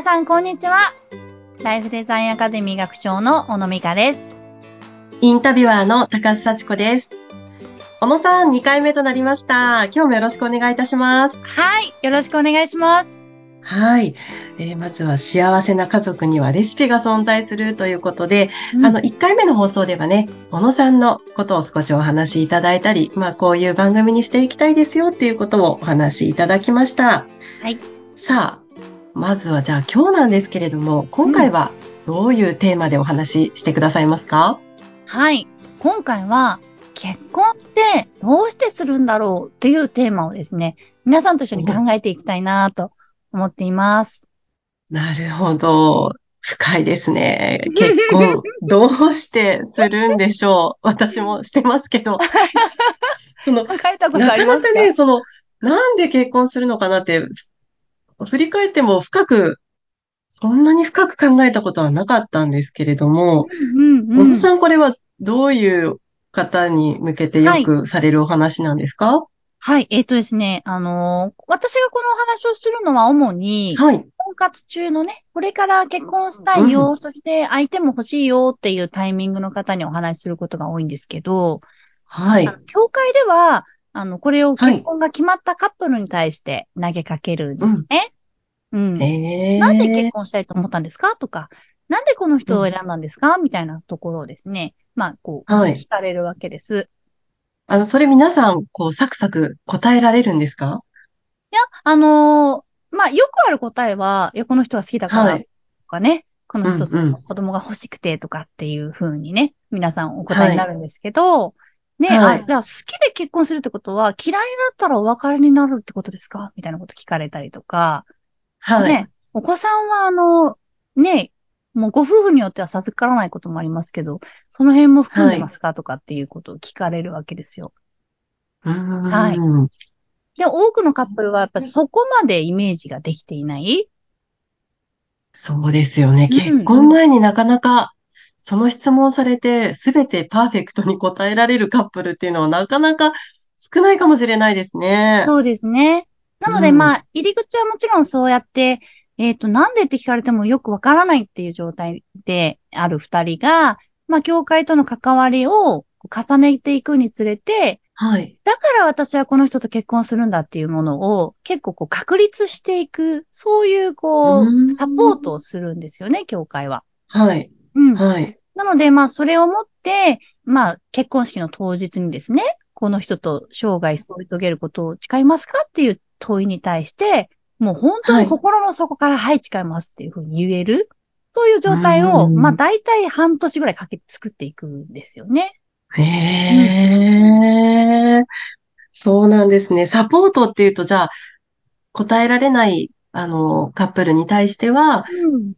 皆さん、こんにちは。ライフデザインアカデミー学長の小野美香です。インタビュアーの高須幸子です。小野さん、2回目となりました。今日もよろしくお願いいたします。はい。よろしくお願いします。はい。えーまずは幸せな家族にはレシピが存在するということで、うんあの、1回目の放送ではね、小野さんのことを少しお話しいただいたり、まあ、こういう番組にしていきたいですよっていうことをお話しいただきました。はい。さあ、まずはじゃあ今日なんですけれども、今回はどういうテーマでお話ししてくださいますか、はい。今回は、結婚ってどうしてするんだろうっていうテーマをですね、皆さんと一緒に考えていきたいなと思っています。なるほど。深いですね。結婚、どうしてするんでしょう？私もしてますけど。その、考えたことなありますか？かなかね、その、なんで結婚するのかなって、振り返っても深く、そんなに深く考えたことはなかったんですけれども、うんうんうん。小野さん、これはどういう方に向けてよくされるお話なんですか？はい。えっ、とですね、あのー私がこのお話をするのは主に、はい。婚活中のね、これから結婚したいよ、そして相手も欲しいよっていうタイミングの方にお話しすることが多いんですけど、はい教会では、あの、これを結婚が決まったカップルに対して投げかけるんですね。うん。えなんで結ー、婚したいと思ったんですか？とか、なんでこの人を選んだんですか？みたいなところをですね、まあ、こう、はい。聞かれるわけです。あの、それ皆さん、こう、サクサク答えられるんですか？いや、あのーまあ、よくある答えは、いや、この人が好きだから、はい。とかね、この人子供が欲しくてとかっていう風にね、皆さんお答えになるんですけど、ね、あ、はいじゃあ好きで結婚するってことは、嫌いになったらお別れになるってことですか？みたいなこと聞かれたりとか、はい。ね、お子さんはあの、ね、もうご夫婦によっては授からないこともありますけど、その辺も含んでますか？とかっていうことを聞かれるわけですよ。うーん。はいで、多くのカップルはやっぱそこまでイメージができていない？そうですよね。うん結婚前になかなか、その質問されて、すべてパーフェクトに答えられるカップルっていうのはなかなか少ないかもしれないですね。そうですね。なので、うんまあ、入り口はもちろんそうやって、えっ、と、なんでって聞かれてもよくわからないっていう状態である二人が、まあ、教会との関わりを重ねていくにつれて、はい。だから私はこの人と結婚するんだっていうものを結構こう確立していく、そういうこうんう、サポートをするんですよね、教会は。はい。うん。はい。なので、まあ、それをもって、まあ、結婚式の当日にですね、この人と生涯添い遂げることを誓いますかっていう問いに対して、もう本当に心の底から、はい、誓いますっていうふうに言える、そういう状態を、うんまあ、大体半年ぐらいかけて作っていくんですよね。へえ、そうなんですね。サポートっていうと、じゃあ、答えられない、あの、カップルに対しては、うん。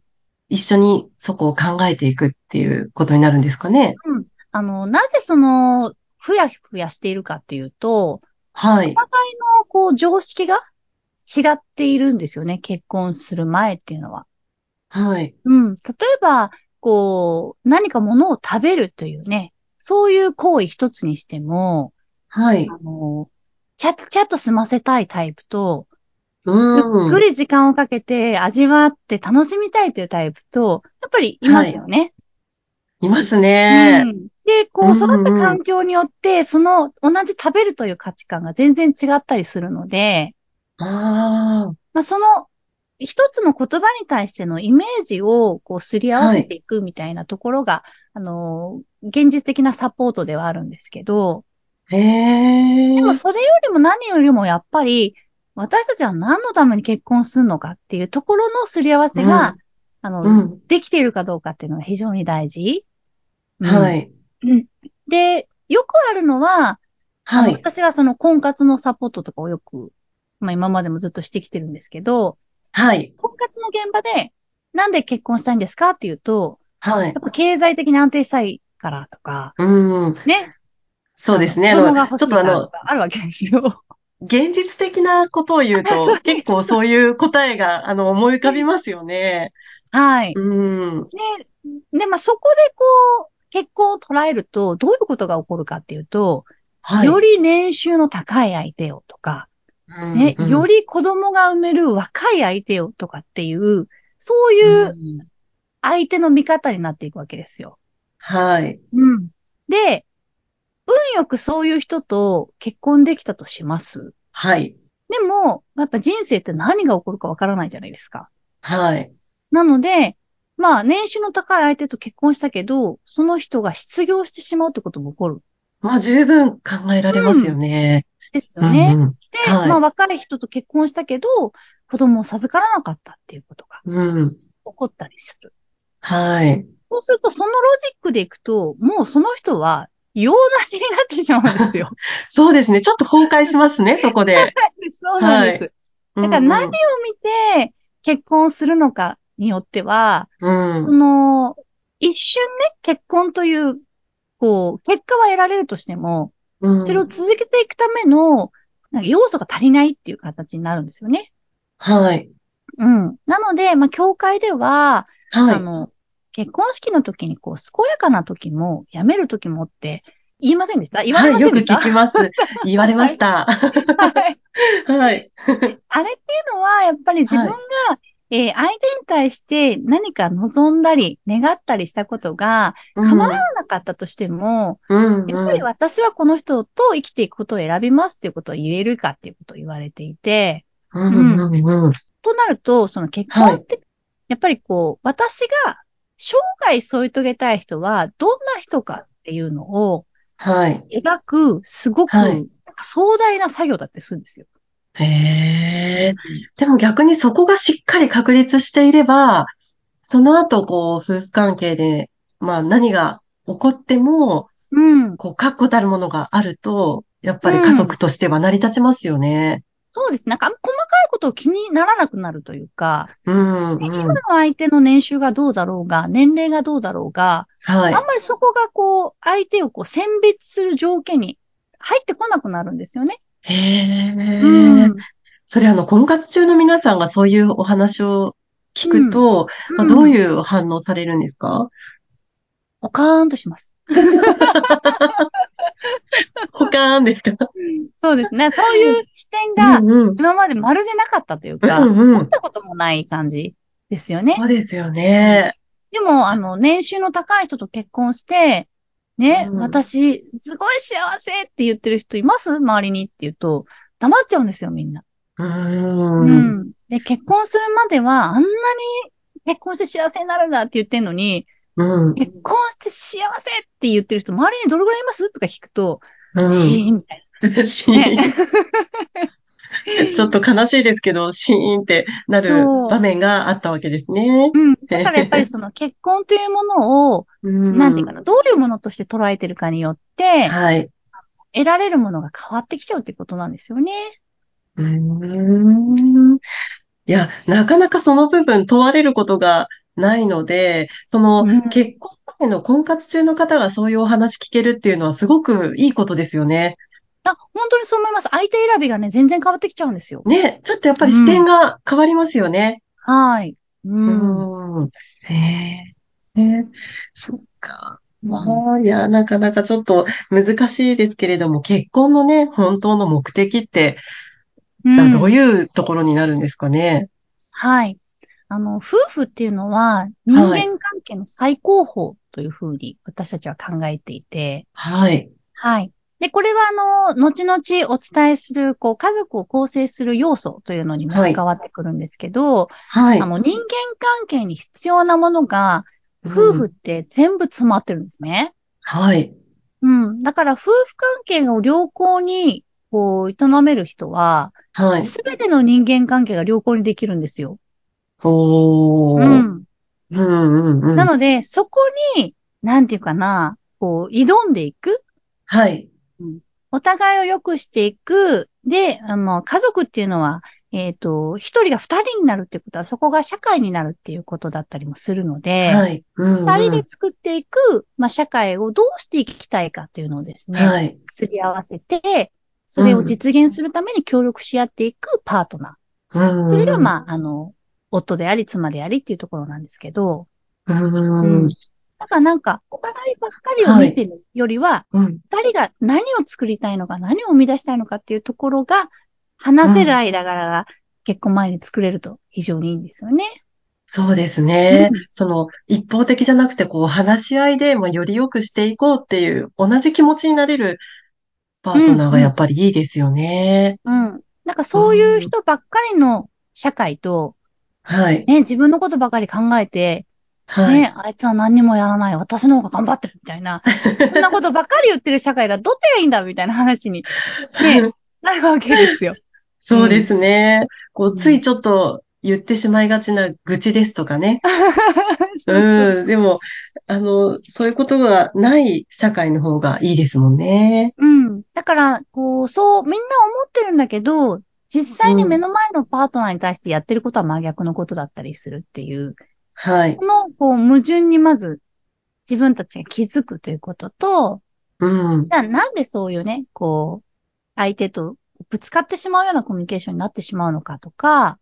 一緒にそこを考えていくっていうことになるんですかね。うん。あの、なぜその、ふやふやしているかっていうと、はい。お互いの、こう、常識が違っているんですよね。結婚する前っていうのは。はい。うん。例えば、こう、何か物を食べるというね、そういう行為一つにしても、はい。あの、ちゃっちゃっと済ませたいタイプと、ゆうん。っくり時間をかけて味わって楽しみたいというタイプと、やっぱりいますよね。いますうね。ん。で、こう育った環境によって、その同じ食べるという価値観が全然違ったりするので、ああ、まあ、その一つの言葉に対してのイメージをこうすり合わせていくみたいなところが、あの、現実的なサポートではあるんですけど、へえ。でもそれよりも何よりもやっぱり、私たちは何のために結婚するのかっていうところのすり合わせが、うんあの、うん。できているかどうかっていうのが非常に大事。は。い。で、よくあるのは、はい。私はその婚活のサポートとかをよく、まあ今までもずっとしてきてるんですけど、はい。婚活の現場で、なんで結婚したいんですかっていうと、はいやっ。ぱ経済的に安定したいからとか、うん。ね。そうですね。子供が欲しいちょっとあの、からとかあるわけですよ。現実的なことを言うと、結構そういう答えが、あの、思い浮かびますよね。はい。うん。で、で、まあ、そこでこう、結婚を捉えると、どういうことが起こるかっていうと、はい。より年収の高い相手をとか、ね、うんうんより子供が産める若い相手をとかっていう、そういううん相手の味方になっていくわけですよ。はい。うん。で、運よくそういう人と結婚できたとします。はい。でも、やっぱ人生って何が起こるかわからないじゃないですか。はい。なので、まあ、年収の高い相手と結婚したけど、その人が失業してしまうってことも起こる。まあ、十分考えられますよね。ですよね。うんうんで、はいまあ、若い人と結婚したけど、子供を授からなかったっていうことがうん。起こったりする。はい。そうすると、そのロジックでいくと、もうその人は、用なしになってしまうんですよ。そうですね。ちょっと崩壊しますね、そこで。そうなんです。だから何をうん見て結婚するのかによっては、うん。その、一瞬ね、結婚という、こう、結果は得られるとしても、うんそれを続けていくための、なんか要素が足りないっていう形になるんですよね。はい。うん。なので、まあ、教会では、はい。あの、結婚式の時に、こう、健やかな時も、辞める時もって、言いませんでした？言われまはい、よくせんでした、聞きます。言われました。はいはい。あれっていうのは、やっぱり自分が、はいえー相手に対して何か望んだり、願ったりしたことが、うん叶わなかったとしても、うん、やっぱり私はこの人と生きていくことを選びますっていうことを言えるかっていうことを言われていて、うん、うん、うん。となると、その結婚って、やっぱりこう、私が生涯添い遂げたい人はどんな人かっていうのをはい。描く、すごくはい壮大な作業だってするんですよ。へえ。でも逆にそこがしっかり確立していれば、その後、こう、夫婦関係で、まあ何が起こっても、うん。こう、確固たるものがあると、やっぱり家族としては成り立ちますよね。そうです。なんか、細かいことを気にならなくなるというか、うん、うん。今の相手の年収がどうだろうが、年齢がどうだろうが、はいあん。まりそこがこう、相手をこう選別する条件に入ってこなくなるんですよね。へえ。うん。それあの、婚活中の皆さんがそういうお話を聞くと、まあ、どうういう反応されるんですか？ポカーンとします。ほかーんですか？そうですね。そういう視点が。今までまるでなかったというか、うんうん持ったこともない感じですよねそ。うですよね。でも、あの、年収の高い人と結婚して、ね、うん私、すごい幸せって言ってる人います？周りにって言うと、黙っちゃうんですよ、みんな。うー。うんん。で、結婚するまでは、あんなに結婚して幸せになるんだって言ってんのに、うん。結婚して幸せって言ってる人、周りにどれぐらいいます？とか聞くと、うん。シーンみたい シーン。ちょっと悲しいですけど、シーンってなる場面があったわけですね。うん。だからやっぱりその結婚というものを、うん。なんていうかな、どういうものとして捉えてるかによって、はい。得られるものが変わってきちゃうってことなんですよね。うーん。いや、なかなかその部分問われることがないので、そのうん結婚前の婚活中の方がそういうお話聞けるっていうのはすごくいいことですよね。あ、本当にそう思います。相手選びがね、全然変わってきちゃうんですよ。ね、ちょっとやっぱり視点が変わりますよね。はい。う。うんん。へえ。ねそっか。まあ、いや、なかなかちょっと難しいですけれども、結婚のね、本当の目的って、じゃあどううんいうところになるんですかね。はい。あの、夫婦っていうのは人間関係の最高峰というふうに私たちは考えていて、はい。はい。で、これはあの、後々お伝えする、こう、家族を構成する要素というのにもはい関わってくるんですけど、はい。あの、人間関係に必要なものが、夫婦って全部詰まってるんですね。はい。うん。だから夫婦関係を良好に、こう、営める人は、はい。すべての人間関係が良好にできるんですよ。おー。うん。うんうんうん。なので、そこに、なんていうかな、こう、挑んでいく。はい。お互いを良くしていく。で、あの、家族っていうのは、えっ、と、一人が二人になるってことは、そこが社会になるっていうことだったりもするので、はい。うんうん。二人で作っていく、まあ、社会をどうしていきたいかっていうのをですね、はい。すり合わせて、それを実現するために協力し合っていくパートナうんー。それが、まあ、あの、夫であり、妻でありっていうところなんですけど、う。うんん。だからなんか、お互いばっかりを見てるよりは、うん。二人が何を作りたいのか、何を生み出したいのかっていうところが、話せる間柄が結婚前に作れると非常にいいんですよね。そうですね。うんその、一方的じゃなくて、こう、話し合いで、まあ、より良くしていこうっていう、同じ気持ちになれるパートナーがやっぱりいいですよね。うん。なんかそういう人ばっかりの社会と、はい。ね、自分のことばかり考えて、はい。ね、あいつは何にもやらない、私の方が頑張ってるみたいな、そんなことばっかり言ってる社会だ、どっちがいいんだみたいな話に、ね、なるわけですよ。そうですね。こう、んついちょっと言ってしまいがちな愚痴ですとかね。そうん。でも、あの、そういうことがない社会の方がいいですもんね。うん。だから、こう、そう、みんな思ってるんだけど、実際に目の前のパートナーに対してやってることは真逆のことだったりするっていう、はいこ。の、こう、矛盾にまず自分たちが気づくということと、うん。じゃあなんでそういうね、こう、相手とぶつかってしまうようなコミュニケーションになってしまうのかとか、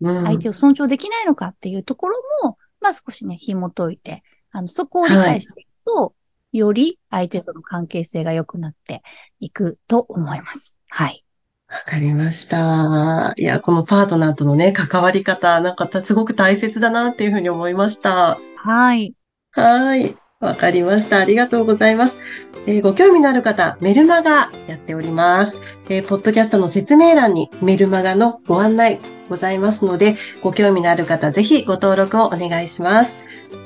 うん。相手を尊重できないのかっていうところも、まあ少しね、紐解いて、あの、そこを理解していくと、より相手との関係性が良くなっていくと思います。はい。わかりました。いや、このパートナーとのね、関わり方、なんかたすごく大切だなっていうふうに思いました。はい。はい。わかりました。ありがとうございます。えーご興味のある方、メルマガやっております。えーポッドキャストの説明欄にメルマガのご案内ございますので、ご興味のある方、ぜひご登録をお願いします。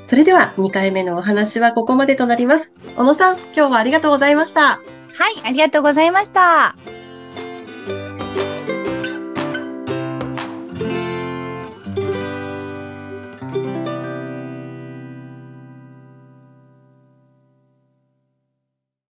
それでは、2回目のお話はここまでとなります。小野さん、今日はありがとうございました。はい、ありがとうございました。